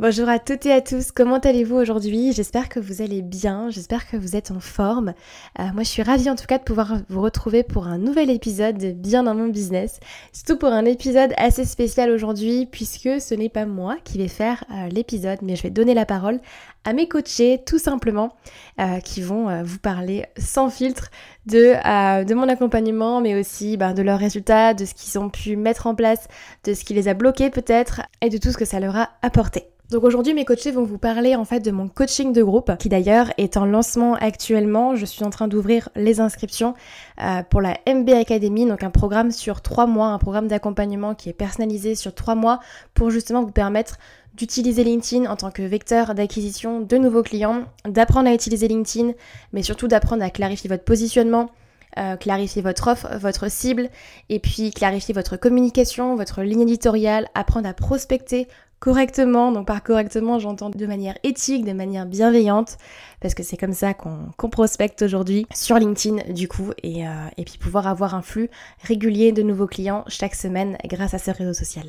Bonjour à toutes et à tous, comment allez-vous aujourd'hui? J'espère que vous allez bien, j'espère que vous êtes en forme. Euh, moi je suis ravie en tout cas de pouvoir vous retrouver pour un nouvel épisode de Bien dans mon business. Surtout pour un épisode assez spécial aujourd'hui puisque ce n'est pas moi qui vais faire euh, l'épisode mais je vais donner la parole à mes coachés tout simplement euh, qui vont vous parler sans filtre de, de mon accompagnement mais aussi ben, de leurs résultats, de ce qu'ils ont pu mettre en place, de ce qui les a bloqués peut-être et de tout ce que ça leur a apporté. Donc aujourd'hui mes coachés vont vous parler en fait de mon coaching de groupe qui d'ailleurs est en lancement actuellement. Je suis en train d'ouvrir les inscriptions euh, pour la MB Academy, donc un programme sur trois mois, un programme d'accompagnement qui est personnalisé sur trois mois pour justement vous permettre d'utiliser LinkedIn en tant que vecteur d'acquisition de nouveaux clients, d'apprendre à utiliser LinkedIn, mais surtout d'apprendre à clarifier votre positionnement, euh, clarifier votre offre, votre cible, et puis clarifier votre communication, votre ligne éditoriale, apprendre à prospecter correctement. Donc par correctement, j'entends de manière éthique, de manière bienveillante, parce que c'est comme ça qu'on prospecte aujourd'hui sur LinkedIn du coup, et, euh, et puis pouvoir avoir un flux régulier de nouveaux clients chaque semaine grâce à ce réseau social.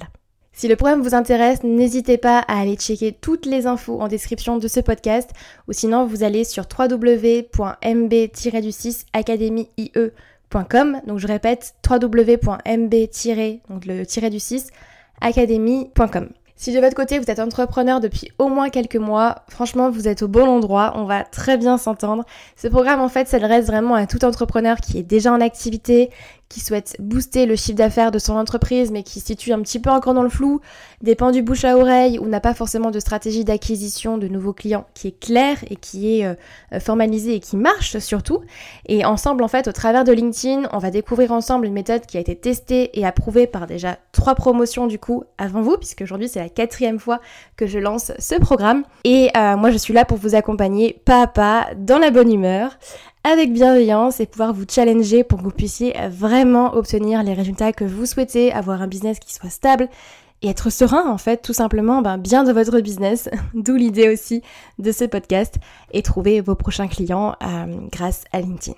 Si le programme vous intéresse, n'hésitez pas à aller checker toutes les infos en description de ce podcast ou sinon vous allez sur www.mb-du6academie.com. Donc je répète www.mb- academy.com. Si de votre côté vous êtes entrepreneur depuis au moins quelques mois, franchement vous êtes au bon endroit, on va très bien s'entendre. Ce programme en fait s'adresse vraiment à tout entrepreneur qui est déjà en activité, qui souhaite booster le chiffre d'affaires de son entreprise mais qui se situe un petit peu encore dans le flou, dépend du bouche à oreille ou n'a pas forcément de stratégie d'acquisition de nouveaux clients qui est claire et qui est euh, formalisée et qui marche surtout. Et ensemble en fait au travers de LinkedIn, on va découvrir ensemble une méthode qui a été testée et approuvée par déjà trois promotions du coup avant vous puisque aujourd'hui c'est la quatrième fois que je lance ce programme. Et euh, moi je suis là pour vous accompagner pas à pas dans la bonne humeur avec bienveillance et pouvoir vous challenger pour que vous puissiez vraiment obtenir les résultats que vous souhaitez, avoir un business qui soit stable et être serein en fait, tout simplement ben, bien de votre business, d'où l'idée aussi de ce podcast et trouver vos prochains clients euh, grâce à LinkedIn.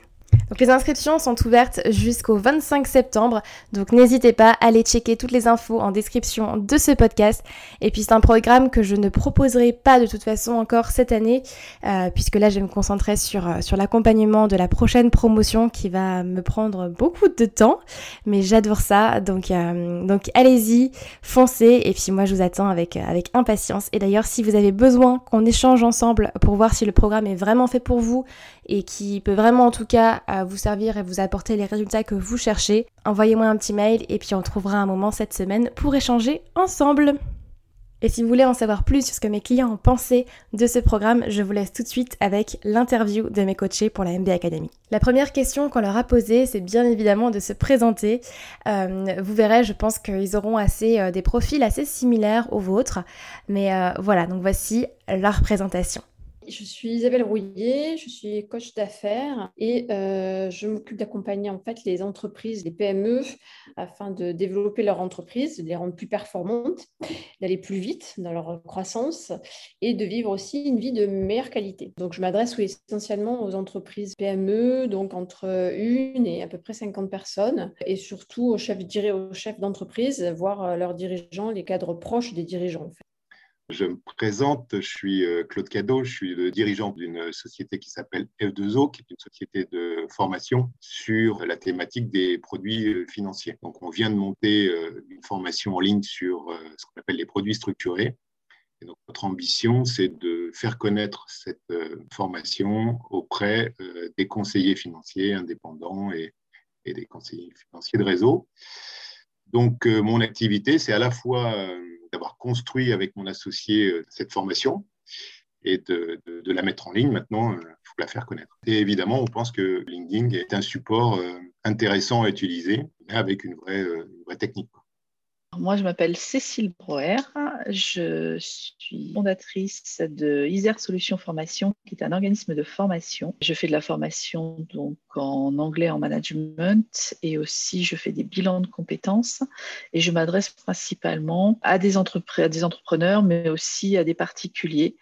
Donc les inscriptions sont ouvertes jusqu'au 25 septembre, donc n'hésitez pas à aller checker toutes les infos en description de ce podcast. Et puis c'est un programme que je ne proposerai pas de toute façon encore cette année, euh, puisque là je vais me concentrer sur, euh, sur l'accompagnement de la prochaine promotion qui va me prendre beaucoup de temps, mais j'adore ça, donc, euh, donc allez-y, foncez, et puis moi je vous attends avec, avec impatience. Et d'ailleurs si vous avez besoin qu'on échange ensemble pour voir si le programme est vraiment fait pour vous et qui peut vraiment en tout cas vous servir et vous apporter les résultats que vous cherchez, envoyez-moi un petit mail et puis on trouvera un moment cette semaine pour échanger ensemble. Et si vous voulez en savoir plus sur ce que mes clients ont pensé de ce programme, je vous laisse tout de suite avec l'interview de mes coachés pour la MB Academy. La première question qu'on leur a posée, c'est bien évidemment de se présenter. Euh, vous verrez, je pense qu'ils auront assez euh, des profils assez similaires aux vôtres. Mais euh, voilà, donc voici leur présentation. Je suis Isabelle Rouillet, je suis coach d'affaires et euh, je m'occupe d'accompagner en fait les entreprises, les PME, afin de développer leur entreprise, de les rendre plus performantes, d'aller plus vite dans leur croissance et de vivre aussi une vie de meilleure qualité. Donc je m'adresse essentiellement aux entreprises PME, donc entre une et à peu près 50 personnes, et surtout aux chefs, d'entreprise, voire leurs dirigeants, les cadres proches des dirigeants. Je me présente, je suis euh, Claude Cadeau, je suis le dirigeant d'une société qui s'appelle F2O, qui est une société de formation sur la thématique des produits euh, financiers. Donc, on vient de monter euh, une formation en ligne sur ce qu'on appelle les produits structurés. Et donc, notre ambition, c'est de faire connaître cette formation auprès des conseillers financiers indépendants et, et des conseillers financiers de réseau. Donc, mon activité, c'est à la fois d'avoir construit avec mon associé euh, cette formation et de, la mettre en ligne. Maintenant, il euh, faut la faire connaître. Et évidemment, on pense que LinkedIn est un support euh, intéressant à utiliser, avec une vraie, une vraie technique. Moi, je m'appelle Cécile Broer. Je suis fondatrice de Isère Solutions Formation, qui est un organisme de formation. Je fais de la formation donc en anglais en management et aussi je fais des bilans de compétences et je m'adresse principalement à des, à des entrepreneurs, mais aussi à des particuliers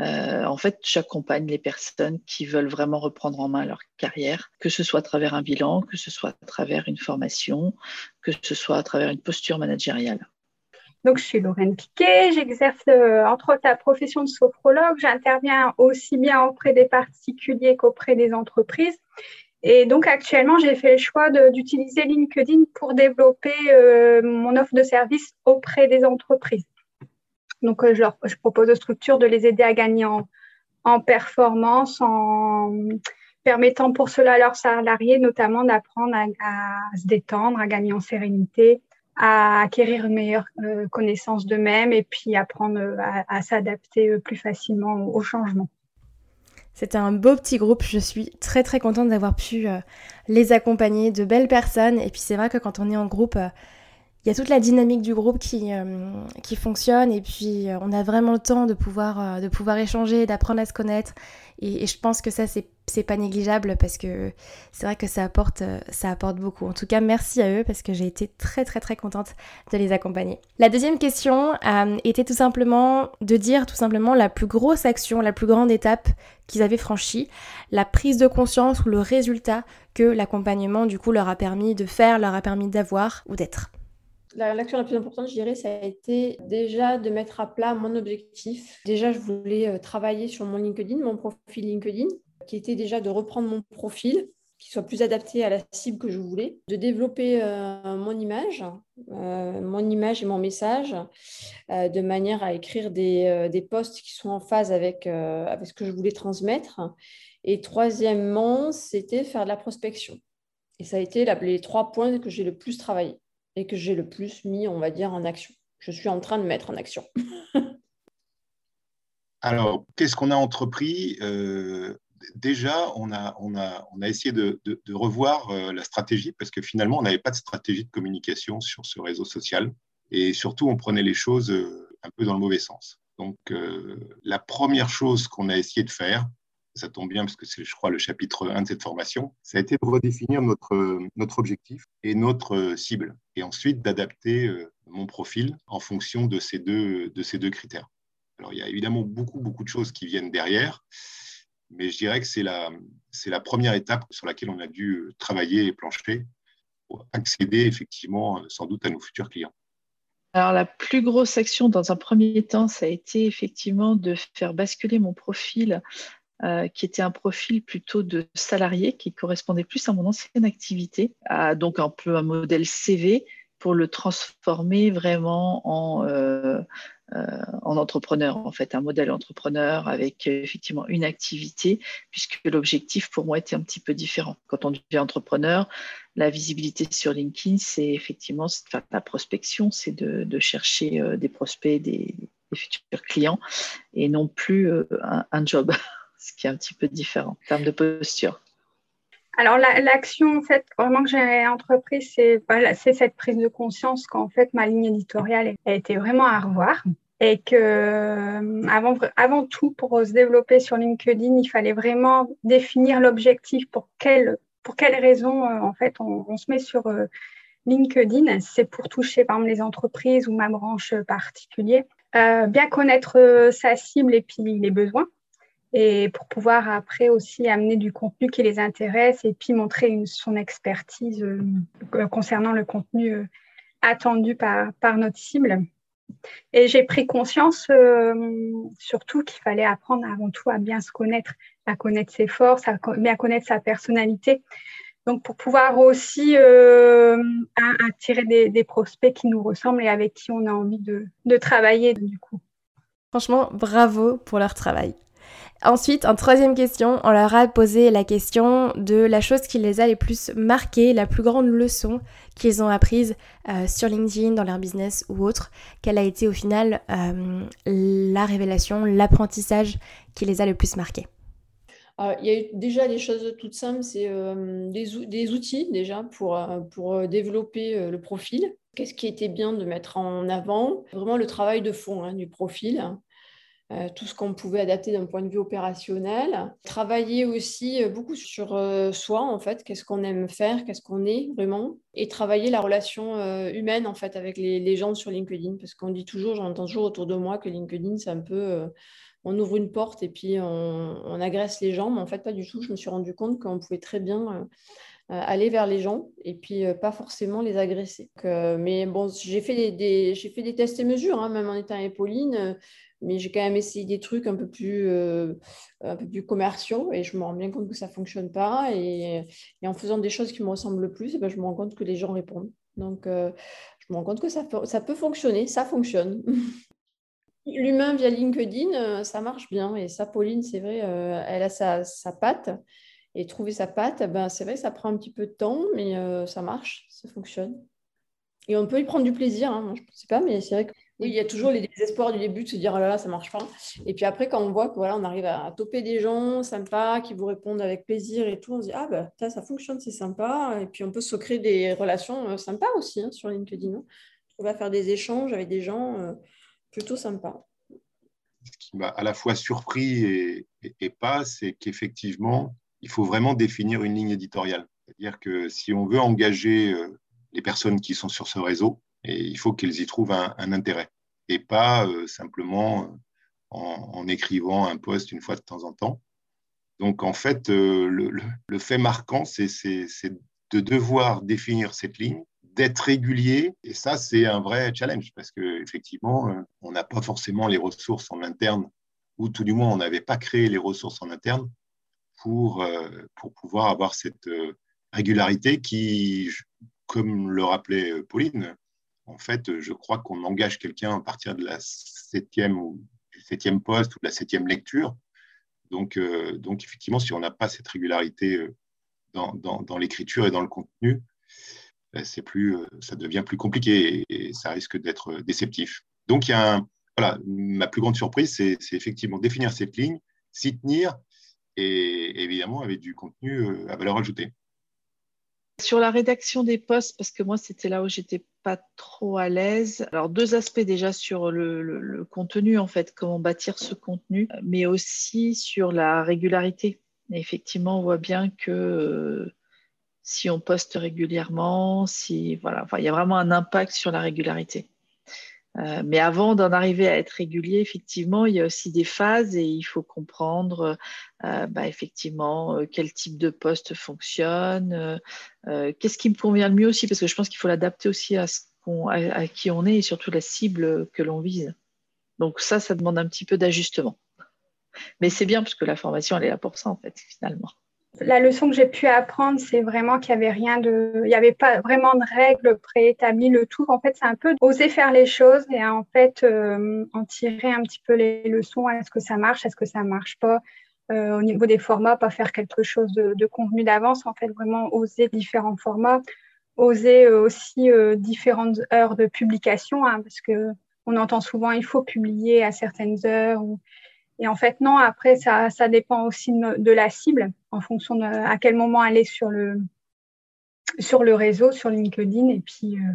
euh, en fait, j'accompagne les personnes qui veulent vraiment reprendre en main leur carrière, que ce soit à travers un bilan, que ce soit à travers une formation, que ce soit à travers une posture managériale. Donc, je suis Lorraine Piquet, j'exerce euh, entre autres la profession de sophrologue. J'interviens aussi bien auprès des particuliers qu'auprès des entreprises. Et donc, actuellement, j'ai fait le choix d'utiliser LinkedIn pour développer euh, mon offre de service auprès des entreprises. Donc, euh, je, propose aux structures de les aider à gagner en, performance, en permettant pour cela à leurs salariés notamment d'apprendre à, se détendre, à gagner en sérénité, à acquérir une meilleure euh, connaissance d'eux-mêmes et puis apprendre euh, à, s'adapter plus facilement au, changement. C'était un beau petit groupe, je suis très très contente d'avoir pu les accompagner, de belles personnes. Et puis c'est vrai que quand on est en groupe, il y a toute la dynamique du groupe qui, euh, qui fonctionne et puis euh, on a vraiment le temps de pouvoir, euh, de pouvoir échanger, d'apprendre à se connaître et, je pense que ça c'est pas négligeable parce que c'est vrai que ça apporte, ça apporte beaucoup. En tout cas, merci à eux parce que j'ai été très très très contente de les accompagner. La deuxième question était tout simplement de dire tout simplement la plus grosse action, la plus grande étape qu'ils avaient franchie, la prise de conscience ou le résultat que l'accompagnement du coup leur a permis de faire, leur a permis d'avoir ou d'être l'action la, plus importante, je dirais, ça a été déjà de mettre à plat mon objectif. Déjà, je voulais euh, travailler sur mon LinkedIn, mon profil LinkedIn, qui était déjà de reprendre mon profil, qui soit plus adapté à la cible que je voulais, de développer euh, mon image, euh, mon image et mon message, de manière à écrire des, posts qui sont en phase avec, avec ce que je voulais transmettre. Et troisièmement, c'était faire de la prospection. Et ça a été les trois points que j'ai le plus travaillé et que j'ai le plus mis, on va dire, en action. Je suis en train de mettre en action. Alors, qu'est-ce qu'on a entrepris euh, Déjà, on a, on, a, on a essayé de, revoir euh, la stratégie parce que finalement, on n'avait pas de stratégie de communication sur ce réseau social et surtout, on prenait les choses euh, un peu dans le mauvais sens. Donc, la première chose qu'on a essayé de faire, ça tombe bien parce que c'est, je crois, le chapitre 1 de cette formation, ça a été de redéfinir notre, notre objectif et notre cible, et ensuite d'adapter euh, mon profil en fonction de ces deux, de ces deux critères. Alors, il y a évidemment beaucoup, beaucoup de choses qui viennent derrière, mais je dirais que c'est la, c'est la première étape sur laquelle on a dû travailler et plancher pour accéder effectivement sans doute à nos futurs clients. Alors, la plus grosse action dans un premier temps, ça a été effectivement de faire basculer mon profil euh, qui était un profil plutôt de salarié qui correspondait plus à mon ancienne activité, donc un peu un modèle CV pour le transformer vraiment en, euh, euh, en entrepreneur, en fait, un modèle entrepreneur avec effectivement une activité, puisque l'objectif pour moi était un petit peu différent. Quand on devient entrepreneur, la visibilité sur LinkedIn, c'est effectivement faire la prospection, c'est de, chercher des prospects, des, futurs clients, et non plus un job. ce qui est un petit peu différent en termes de posture. Alors, l'action vraiment que j'ai entreprise, c'est cette prise de conscience qu'en fait, ma ligne éditoriale a été vraiment à revoir et que euh, avant, tout, pour se développer sur LinkedIn, il fallait vraiment définir l'objectif pour quelles raisons euh, en fait on, se met sur euh, LinkedIn. C'est pour toucher par exemple les entreprises ou ma branche particulière. bien connaître sa cible et puis les besoins et pour pouvoir après aussi amener du contenu qui les intéresse et puis montrer son expertise euh, concernant le contenu euh, attendu par, par notre cible. Et j'ai pris conscience euh, surtout qu'il fallait apprendre avant tout à bien se connaître, à connaître ses forces, à bien connaître sa personnalité. Donc pour pouvoir aussi attirer des, des, prospects qui nous ressemblent et avec qui on a envie de, de travailler du coup. Franchement, bravo pour leur travail. Ensuite, en troisième question, on leur a posé la question de la chose qui les a les plus marqués, la plus grande leçon qu'ils ont apprise euh, sur LinkedIn, dans leur business ou autre. Quelle a été au final euh, la révélation, l'apprentissage qui les a le plus marqués il y a eu déjà des choses toutes simples, c'est des, des, outils déjà pour, pour développer le profil. Qu'est-ce qui était bien de mettre en avant? Vraiment le travail de fond hein, du profil. Euh, tout ce qu'on pouvait adapter d'un point de vue opérationnel. Travailler aussi euh, beaucoup sur euh, soi, en fait, qu'est-ce qu'on aime faire, qu'est-ce qu'on est vraiment, et travailler la relation humaine, en fait, avec les, gens sur LinkedIn, parce qu'on dit toujours, j'entends toujours autour de moi que LinkedIn, c'est un peu, on ouvre une porte et puis on, agresse les gens, mais en fait, pas du tout. Je me suis rendu compte qu'on pouvait très bien aller vers les gens et puis pas forcément les agresser. Mais bon, j'ai fait des, tests et mesures, hein, même en étant épauline, mais j'ai quand même essayé des trucs un peu plus, un peu plus commerciaux et je me rends bien compte que ça fonctionne pas. Et, en faisant des choses qui me ressemblent le plus, eh ben, je me rends compte que les gens répondent. Donc, je me rends compte que ça, ça peut fonctionner, ça fonctionne. L'humain via LinkedIn, ça marche bien. Et ça, Pauline, c'est vrai, elle a sa, sa patte. Et trouver sa patte, ben, c'est vrai, ça prend un petit peu de temps, mais euh, ça marche, ça fonctionne. Et on peut y prendre du plaisir, hein, je ne sais pas, mais c'est vrai que oui, il y a toujours les désespoirs du début de se dire oh là là, ça marche pas. Et puis après, quand on voit que voilà, on arrive à, toper des gens sympas qui vous répondent avec plaisir et tout, on se dit ah ben ça, ça fonctionne, c'est sympa. Et puis on peut se créer des relations euh, sympas aussi hein, sur LinkedIn. Hein. On va faire des échanges avec des gens euh, plutôt sympas. Ce qui m'a à la fois surpris et, et pas, c'est qu'effectivement, il faut vraiment définir une ligne éditoriale. C'est-à-dire que si on veut engager euh, les personnes qui sont sur ce réseau, il faut qu'elles y trouvent un, intérêt et pas euh, simplement euh, en, écrivant un post une fois de temps en temps. Donc en fait, le, fait marquant, c'est de devoir définir cette ligne, d'être régulier, et ça c'est un vrai challenge parce qu'effectivement, on n'a pas forcément les ressources en interne, ou tout du moins on n'avait pas créé les ressources en interne pour, euh, pour pouvoir avoir cette euh, régularité qui, comme le rappelait euh, Pauline, en fait, je crois qu'on engage quelqu'un à partir de la septième ou septième poste ou de la septième lecture. Donc, donc effectivement, si on n'a pas cette régularité dans, dans, l'écriture et dans le contenu, plus, ça devient plus compliqué et, ça risque d'être déceptif. Donc, il y a voilà, ma plus grande surprise, c'est effectivement définir cette ligne, s'y tenir et évidemment avec du contenu euh, à valeur ajoutée. Sur la rédaction des posts, parce que moi c'était là où j'étais pas trop à l'aise. Alors deux aspects déjà sur le, contenu en fait, comment bâtir ce contenu, mais aussi sur la régularité. effectivement, on voit bien que euh, si on poste régulièrement, si voilà, il y a vraiment un impact sur la régularité. Euh, mais avant d'en arriver à être régulier, effectivement, il y a aussi des phases et il faut comprendre euh, bah, effectivement euh, quel type de poste fonctionne, qu'est-ce qui me convient le mieux aussi, parce que je pense qu'il faut l'adapter aussi à, ce à, qui on est et surtout la cible que l'on vise. Donc ça, ça demande un petit peu d'ajustement. Mais c'est bien parce que la formation, elle est là pour ça, en fait, finalement la leçon que j'ai pu apprendre, c'est vraiment qu'il n'y avait rien de, il n'y avait pas vraiment de règles préétablies. Le tout, en fait, c'est un peu oser faire les choses et en fait euh, en tirer un petit peu les leçons. Est-ce que ça marche? Est-ce que ça marche pas? Euh, Au niveau des formats, pas faire quelque chose de, de convenu d'avance. En fait, vraiment oser différents formats, oser euh, aussi différentes heures de publication, hein, parce que on entend souvent il faut publier à certaines heures ou et en fait, non, après, ça, dépend aussi de, la cible, en fonction de à quel moment elle est sur le, sur le réseau, sur LinkedIn. Et puis, euh,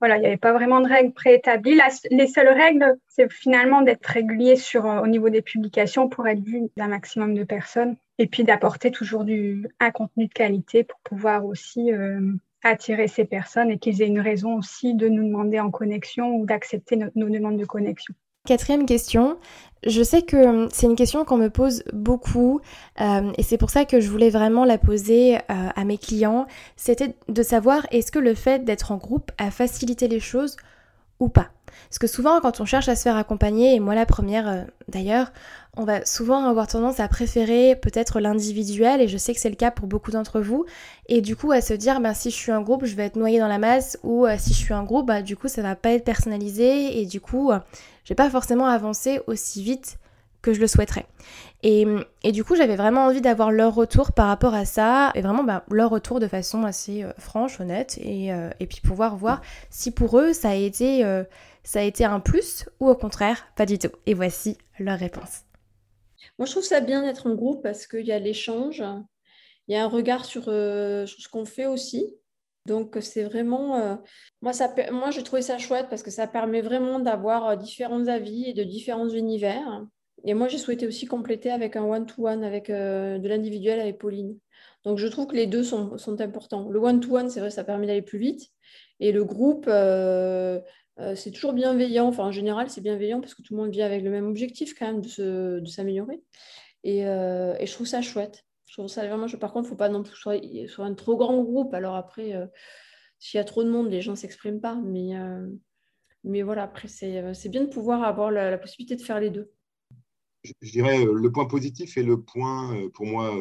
voilà, il n'y avait pas vraiment de règles préétablies. les seules règles, c'est finalement d'être régulier sur, euh, au niveau des publications pour être vu d'un maximum de personnes. Et puis d'apporter toujours un contenu de qualité pour pouvoir aussi euh, attirer ces personnes et qu'ils aient une raison aussi de nous demander en connexion ou d'accepter nos demandes de connexion. Quatrième question, je sais que hum, c'est une question qu'on me pose beaucoup euh, et c'est pour ça que je voulais vraiment la poser euh, à mes clients. C'était de savoir est-ce que le fait d'être en groupe a facilité les choses ou pas? Parce que souvent quand on cherche à se faire accompagner, et moi la première euh, d'ailleurs, on va souvent avoir tendance à préférer peut-être l'individuel, et je sais que c'est le cas pour beaucoup d'entre vous, et du coup à se dire ben, si je suis un groupe, je vais être noyé dans la masse, ou si je suis un groupe, bah, du coup ça va pas être personnalisé, et du coup pas forcément avancer aussi vite que je le souhaiterais. Et, du coup, j'avais vraiment envie d'avoir leur retour par rapport à ça, et vraiment bah, leur retour de façon assez euh, franche, honnête, et, euh, et, puis pouvoir voir si pour eux ça a, été, euh, ça a été un plus ou au contraire pas du tout. Et voici leur réponse. Moi, je trouve ça bien d'être en groupe parce qu'il y a l'échange, il y a un regard sur ce qu'on fait aussi. Donc, c'est vraiment. Euh, moi, ça, moi, j'ai trouvé ça chouette parce que ça permet vraiment d'avoir euh, différents avis et de différents univers. Et moi, j'ai souhaité aussi compléter avec un one-to-one, avec de l'individuel avec Pauline. Donc, je trouve que les deux sont, sont importants. Le one-to-one, c'est vrai, ça permet d'aller plus vite. Et le groupe, c'est toujours bienveillant. Enfin, en général, c'est bienveillant parce que tout le monde vient avec le même objectif quand même de s'améliorer. Et, et, je trouve ça chouette. Je trouve ça vraiment, par contre, il ne faut pas non plus sur un trop grand groupe. Alors après, euh, s'il y a trop de monde, les gens ne s'expriment pas. Mais, euh, mais voilà, après, c'est euh, bien de pouvoir avoir la, possibilité de faire les deux. Je, dirais le point positif et le point, pour moi,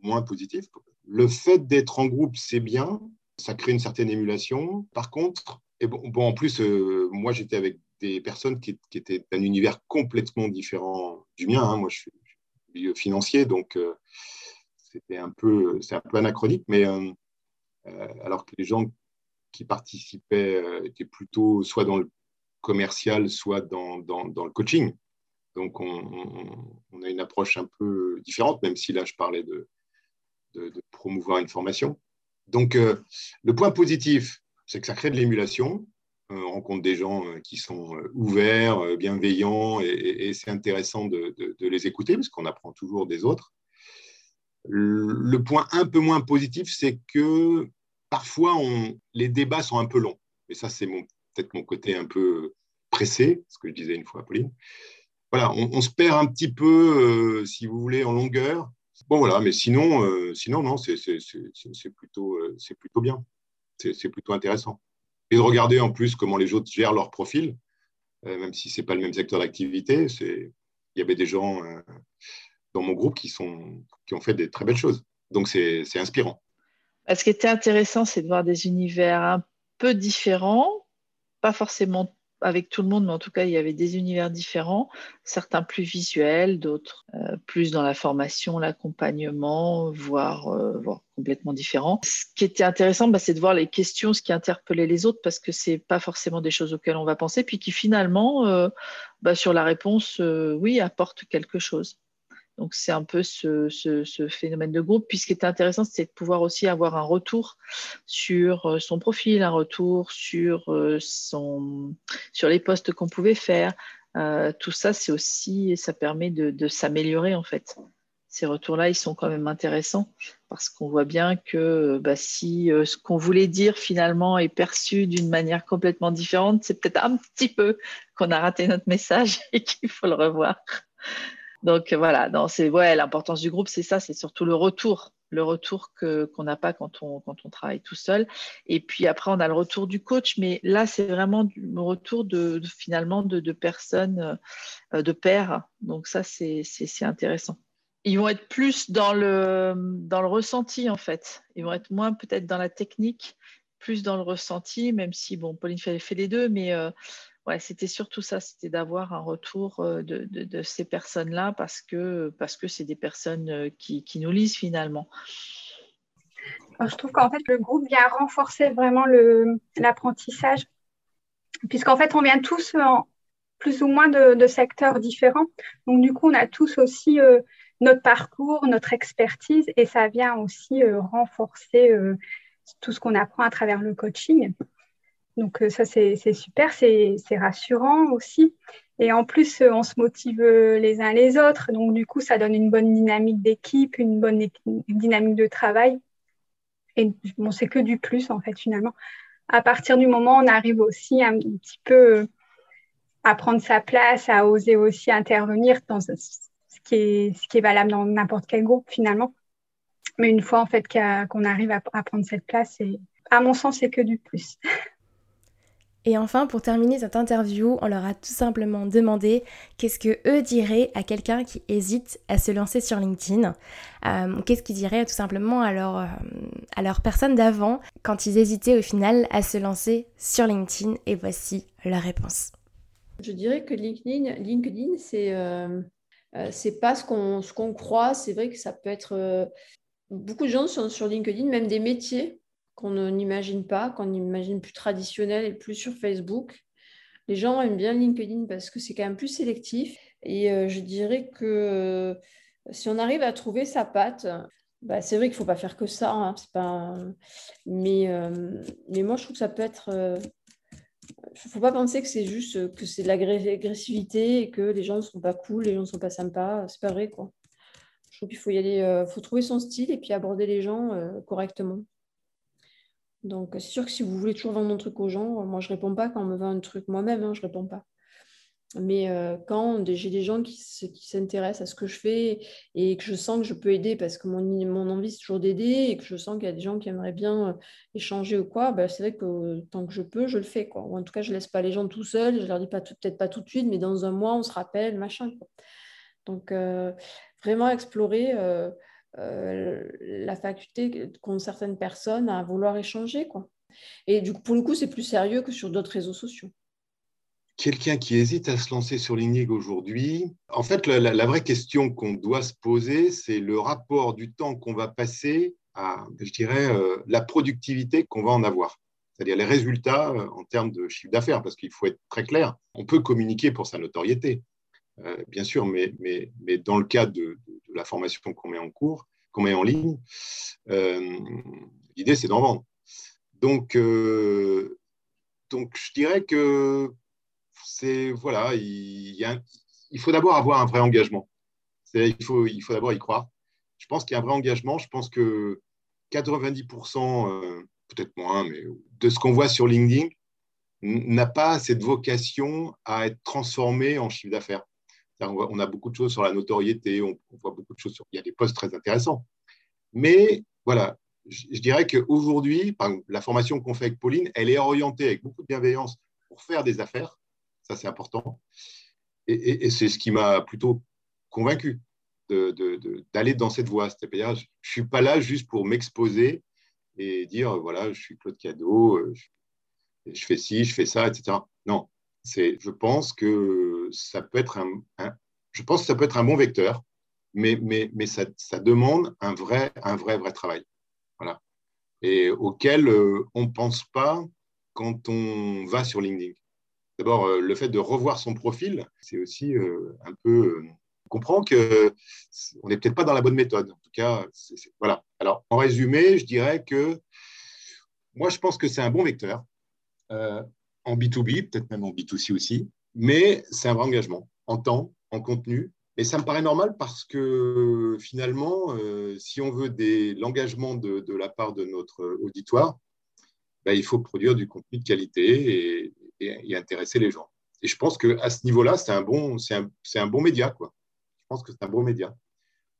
moins positif. Le fait d'être en groupe, c'est bien. Ça crée une certaine émulation. Par contre, et bon, en plus, moi, j'étais avec des personnes qui, étaient d'un univers complètement différent du mien. Hein. Moi, je suis financier, donc c'était un peu, c'est un peu anachronique, mais euh, euh, alors que les gens qui participaient euh, étaient plutôt soit dans le commercial, soit dans, dans, le coaching. Donc, on, a une approche un peu différente, même si là, je parlais de, de, promouvoir une formation. Donc, le point positif, c'est que ça crée de l'émulation. on rencontre des gens qui sont ouverts, bienveillants, et, et c'est intéressant de, de, les écouter, parce qu'on apprend toujours des autres. Le point un peu moins positif, c'est que parfois, les débats sont un peu longs. Et ça, c'est peut-être mon côté un peu pressé, ce que je disais une fois à Pauline. Voilà, on, se perd un petit peu, euh, si vous voulez, en longueur. Bon, voilà, mais sinon, euh, sinon non, c'est plutôt, euh, plutôt bien. C'est plutôt intéressant. Et de regarder en plus comment les autres gèrent leur profil, même si ce n'est pas le même secteur d'activité. Il y avait des gens dans mon groupe qui, sont, qui ont fait des très belles choses. Donc, c'est inspirant. Ce qui était intéressant, c'est de voir des univers un peu différents, pas forcément avec tout le monde, mais en tout cas, il y avait des univers différents, certains plus visuels, d'autres euh, plus dans la formation, l'accompagnement, voire, euh, voire, complètement différents. Ce qui était intéressant, bah, c'est de voir les questions, ce qui interpellait les autres, parce que c'est pas forcément des choses auxquelles on va penser, puis qui finalement, euh, bah, sur la réponse, oui, apportent quelque chose. Donc, c'est un peu ce, phénomène de groupe. Puis, ce qui était intéressant, c'est de pouvoir aussi avoir un retour sur euh, son profil, un retour sur, euh, sur les postes qu'on pouvait faire. Euh, tout ça, c'est aussi, ça permet de, s'améliorer en fait. Ces retours-là, ils sont quand même intéressants parce qu'on voit bien que bah, si ce qu'on voulait dire finalement est perçu d'une manière complètement différente, c'est peut-être un petit peu qu'on a raté notre message et qu'il faut le revoir. Donc voilà, c'est ouais, l'importance du groupe, c'est ça, c'est surtout le retour, le retour que qu'on n'a pas quand on quand on travaille tout seul. Et puis après, on a le retour du coach, mais là, c'est vraiment le retour de, finalement de, personnes, euh, de pairs. Donc ça, c'est intéressant. Ils vont être plus dans le dans le ressenti en fait. Ils vont être moins peut-être dans la technique, plus dans le ressenti, même si bon, Pauline fait, fait les deux, mais euh, c'était surtout ça, c'était d'avoir un retour euh, de, ces personnes-là parce que parce que c'est des personnes euh, qui, nous lisent finalement. je trouve qu'en fait, le groupe vient renforcer vraiment l'apprentissage, puisqu'en fait, on vient tous en plus ou moins de, secteurs différents. Donc, du coup, on a tous aussi euh, notre parcours, notre expertise, et ça vient aussi renforcer tout ce qu'on apprend à travers le coaching. Donc euh, ça, c'est super, c'est rassurant aussi. Et en plus, euh, on se motive euh, les uns les autres. Donc du coup, ça donne une bonne dynamique d'équipe, une bonne dynamique de travail. Et c'est que du plus, en fait, finalement. À partir du moment où on arrive aussi un petit peu à prendre sa place, à oser aussi intervenir dans ce qui est, valable dans n'importe quel groupe, finalement. Mais une fois, en fait, qu'on arrive à prendre cette place, à mon sens, c'est que du plus. Et enfin, pour terminer cette interview, on leur a tout simplement demandé qu'est-ce que eux diraient à quelqu'un qui hésite à se lancer sur LinkedIn. Euh, qu'est-ce qu'ils diraient tout simplement à leur, euh, à leur personne d'avant quand ils hésitaient au final à se lancer sur LinkedIn? Et voici leur réponse. Je dirais que LinkedIn, LinkedIn c'est euh, c'est pas ce qu'on ce qu'on croit. C'est vrai que ça peut être beaucoup de gens sont sur LinkedIn, même des métiers qu'on n'imagine pas, qu'on imagine plus traditionnel et plus sur Facebook. Les gens aiment bien LinkedIn parce que c'est quand même plus sélectif. Et je dirais que si on arrive à trouver sa patte, bah, c'est vrai qu'il ne faut pas faire que ça. Hein, pas... mais, mais moi, je trouve que ça peut être. Il ne faut pas penser que c'est juste que c'est de l'agressivité et que les gens ne sont pas cool, les gens ne sont pas sympas. C'est pas vrai, quoi. Je trouve qu'il faut y aller, faut trouver son style et puis aborder les gens correctement. Donc, c'est sûr que si vous voulez toujours vendre un truc aux gens, moi, je ne réponds pas quand on me vend un truc moi-même, hein, je ne réponds pas. Mais euh, quand j'ai des gens qui, s'intéressent à ce que je fais et que je sens que je peux aider parce que mon, envie, c'est toujours d'aider et que je sens qu'il y a des gens qui aimeraient bien euh, échanger ou quoi, bah, c'est vrai que euh, tant que je peux, je le fais. Quoi. Ou en tout cas, je ne laisse pas les gens tout seuls. Je ne leur dis peut-être pas tout de suite, mais dans un mois, on se rappelle, machin. Donc, vraiment explorer la faculté qu'ont certaines personnes à vouloir échanger. Quoi. Et du coup, pour le coup, c'est plus sérieux que sur d'autres réseaux sociaux quelqu'un qui hésite à se lancer sur LinkedIn aujourd'hui, en fait, la, vraie question qu'on doit se poser, c'est le rapport du temps qu'on va passer à, je dirais, euh, la productivité qu'on va en avoir. C'est-à-dire les résultats euh, en termes de chiffre d'affaires, parce qu'il faut être très clair. On peut communiquer pour sa notoriété, euh, bien sûr, mais, mais, mais, dans le cas de, la formation qu'on met en cours, qu'on met en ligne, l'idée, c'est d'en vendre. Donc, donc, je dirais que c'est voilà, il, il faut d'abord avoir un vrai engagement. Il faut, il faut d'abord y croire. Je pense qu'il y a un vrai engagement. Je pense que 90%, euh, peut-être moins, mais de ce qu'on voit sur LinkedIn n'a pas cette vocation à être transformé en chiffre d'affaires. On a beaucoup de choses sur la notoriété, on, voit beaucoup de choses sur. Il y a des postes très intéressants. Mais voilà, je, je dirais qu'aujourd'hui, la formation qu'on fait avec Pauline, elle est orientée avec beaucoup de bienveillance pour faire des affaires ça, c'est important. Et, c'est ce qui m'a plutôt convaincu d'aller dans cette voie. C'est-à-dire, je ne suis pas là juste pour m'exposer et dire, voilà, je suis Claude Cadeau, je, fais ci, je fais ça, etc. Non, je pense que ça peut être un, bon vecteur, mais, ça, demande un vrai, travail. Voilà. Et auquel euh, on ne pense pas quand on va sur LinkedIn. D'abord, euh, le fait de revoir son profil, c'est aussi euh, un peu. On comprend qu'on n'est peut-être pas dans la bonne méthode. En tout cas, voilà. Alors, en résumé, je dirais que moi, je pense que c'est un bon vecteur en B2B, peut-être même en B2C aussi, mais c'est un vrai engagement en temps, en contenu. Et ça me paraît normal parce que finalement, si on veut de l'engagement de, la part de notre auditoire, ben, il faut produire du contenu de qualité et, intéresser les gens. Et je pense qu'à ce niveau-là, c'est un, bon, un, bon média. Je pense que c'est un bon média.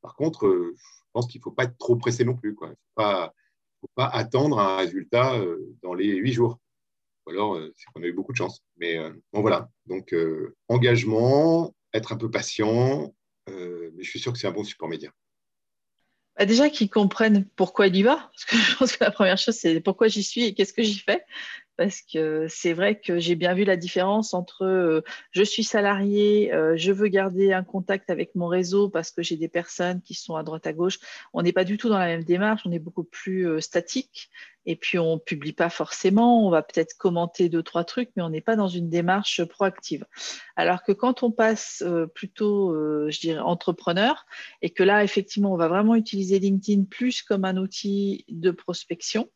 Par contre, euh, je pense qu'il ne faut pas être trop pressé non plus. Il ne faut pas, faut pas attendre un résultat euh, dans les huit jours. Ou alors, euh, c'est qu'on a eu beaucoup de chance. Mais bon, voilà. Donc, engagement, être un peu patient. mais je suis sûr que c'est un bon support média. Bah, déjà qu'ils comprennent pourquoi il y va. Parce que je pense que la première chose, c'est pourquoi j'y suis et qu'est-ce que j'y fais parce que c'est vrai que j'ai bien vu la différence entre euh, je suis salarié, euh, je veux garder un contact avec mon réseau parce que j'ai des personnes qui sont à droite à gauche. On n'est pas du tout dans la même démarche, on est beaucoup plus euh, statique et puis on publie pas forcément, on va peut-être commenter deux trois trucs, mais on n'est pas dans une démarche proactive. Alors que quand on passe plutôt, je dirais, entrepreneur et que là effectivement on va vraiment utiliser LinkedIn plus comme un outil de prospection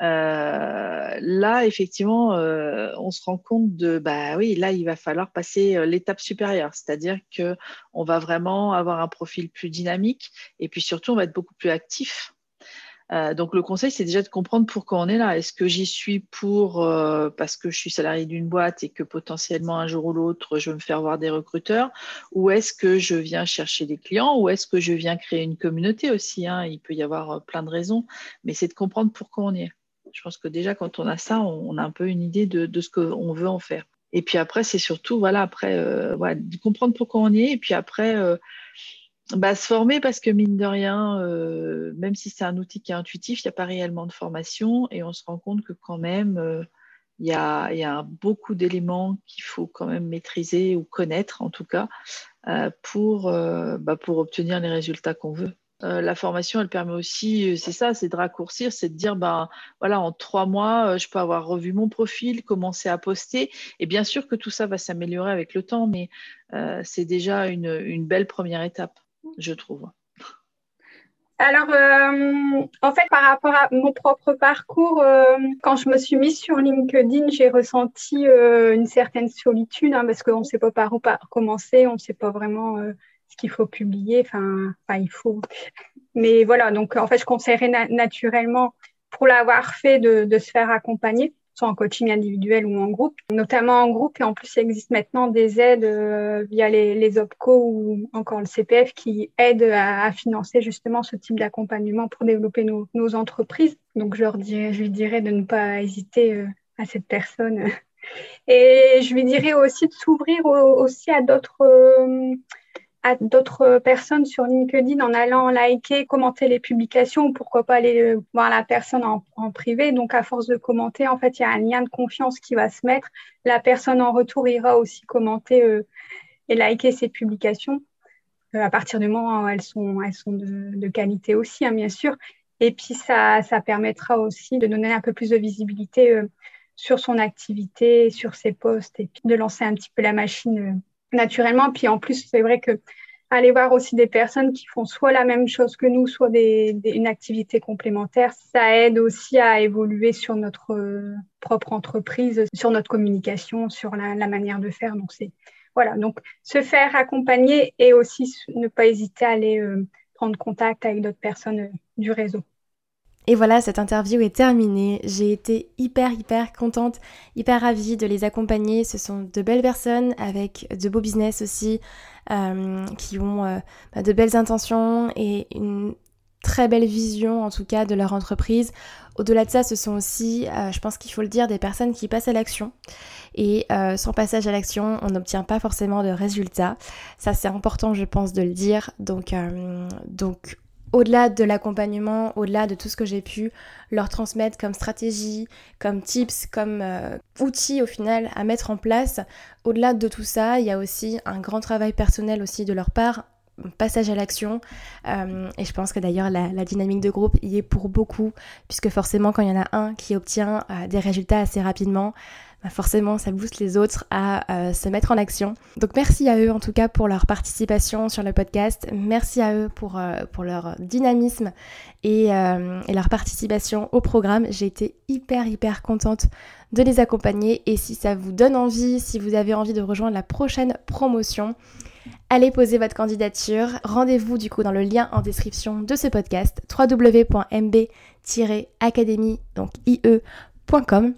là, effectivement, euh, on se rend compte de, bah oui, là, il va falloir passer euh, l'étape supérieure, c'est-à-dire que on va vraiment avoir un profil plus dynamique et puis surtout, on va être beaucoup plus actif. donc, le conseil, c'est déjà de comprendre pourquoi on est là. Est-ce que j'y suis pour parce que je suis salarié d'une boîte et que potentiellement un jour ou l'autre, je veux me faire voir des recruteurs, ou est-ce que je viens chercher des clients, ou est-ce que je viens créer une communauté aussi hein? Il peut y avoir plein de raisons, mais c'est de comprendre pourquoi on est. Je pense que déjà, quand on a ça, on, a un peu une idée de, ce qu'on veut en faire. Et puis après, c'est surtout, voilà, après, euh, comprendre pourquoi on y est. Et puis après, euh, bah, se former parce que mine de rien, euh, même si c'est un outil qui est intuitif, il n'y a pas réellement de formation. Et on se rend compte que quand même, il y, a, beaucoup d'éléments qu'il faut quand même maîtriser ou connaître, en tout cas, bah, pour obtenir les résultats qu'on veut. Euh, la formation, elle permet aussi, c'est ça, c'est de raccourcir, c'est de dire, ben voilà, en trois mois, je peux avoir revu mon profil, commencer à poster. Et bien sûr que tout ça va s'améliorer avec le temps, mais c'est déjà une belle première étape, je trouve. Alors, euh, en fait, par rapport à mon propre parcours, euh, quand je me suis mise sur LinkedIn, j'ai ressenti euh, une certaine solitude hein, parce qu'on ne sait pas par où commencer, on ne sait pas vraiment ce qu'il faut publier. Enfin, il faut. Mais voilà, donc en fait, je conseillerais naturellement, pour l'avoir fait, de, se faire accompagner en coaching individuel ou en groupe, notamment en groupe. Et en plus, il existe maintenant des aides euh, via les, OPCO ou encore le CPF qui aident à, financer justement ce type d'accompagnement pour développer nos, entreprises. Donc, je, leur dirais, je lui dirais de ne pas hésiter euh, à cette personne. Et je lui dirais aussi de s'ouvrir aussi à d'autres euh, à d'autres personnes sur LinkedIn en allant liker, commenter les publications ou pourquoi pas aller euh, voir la personne en, privé. Donc, à force de commenter, en fait, il y a un lien de confiance qui va se mettre. La personne en retour ira aussi commenter euh, et liker ses publications. Euh, à partir du moment où elles sont, de, qualité aussi, hein, bien sûr. Et puis, ça, ça permettra aussi de donner un peu plus de visibilité sur son activité, sur ses posts et puis de lancer un petit peu la machine naturellement. Puis en plus, c'est vrai que aller voir aussi des personnes qui font soit la même chose que nous, soit des, une activité complémentaire, ça aide aussi à évoluer sur notre euh, propre entreprise, sur notre communication, sur la, manière de faire. Donc c'est voilà, donc se faire accompagner et aussi ne pas hésiter à aller euh, prendre contact avec d'autres personnes euh, du réseau. Et voilà, cette interview est terminée. J'ai été hyper, hyper contente, hyper ravie de les accompagner. Ce sont de belles personnes avec de beaux business aussi, euh, qui ont euh, bah, de belles intentions et une très belle vision en tout cas de leur entreprise. Au-delà de ça, ce sont aussi, euh, je pense qu'il faut le dire, des personnes qui passent à l'action. Et sans passage à l'action, on n'obtient pas forcément de résultats. Ça, c'est important, je pense, de le dire. Donc, donc au-delà de l'accompagnement, au-delà de tout ce que j'ai pu leur transmettre comme stratégie, comme tips, comme euh, outils au final à mettre en place, au-delà de tout ça, il y a aussi un grand travail personnel aussi de leur part, passage à l'action. Euh, et je pense que d'ailleurs la, dynamique de groupe y est pour beaucoup, puisque forcément quand il y en a un qui obtient euh, des résultats assez rapidement, bah, forcément ça booste les autres à euh, se mettre en action. Donc merci à eux en tout cas pour leur participation sur le podcast, merci à eux pour, euh, leur dynamisme et, euh, et, leur participation au programme. J'ai été hyper hyper contente de les accompagner et si ça vous donne envie, si vous avez envie de rejoindre la prochaine promotion, allez poser votre candidature. Rendez-vous du coup dans le lien en description de ce podcast www.mb-academy donc ie.com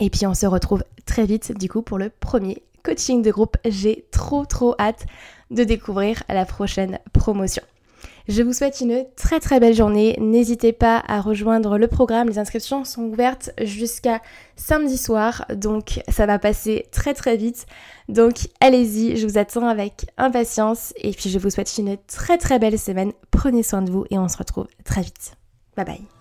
et puis on se retrouve très vite du coup pour le premier coaching de groupe. J'ai trop trop hâte de découvrir la prochaine promotion. Je vous souhaite une très très belle journée. N'hésitez pas à rejoindre le programme. Les inscriptions sont ouvertes jusqu'à samedi soir, donc ça va passer très très vite. Donc allez-y, je vous attends avec impatience et puis je vous souhaite une très très belle semaine. Prenez soin de vous et on se retrouve très vite. Bye bye.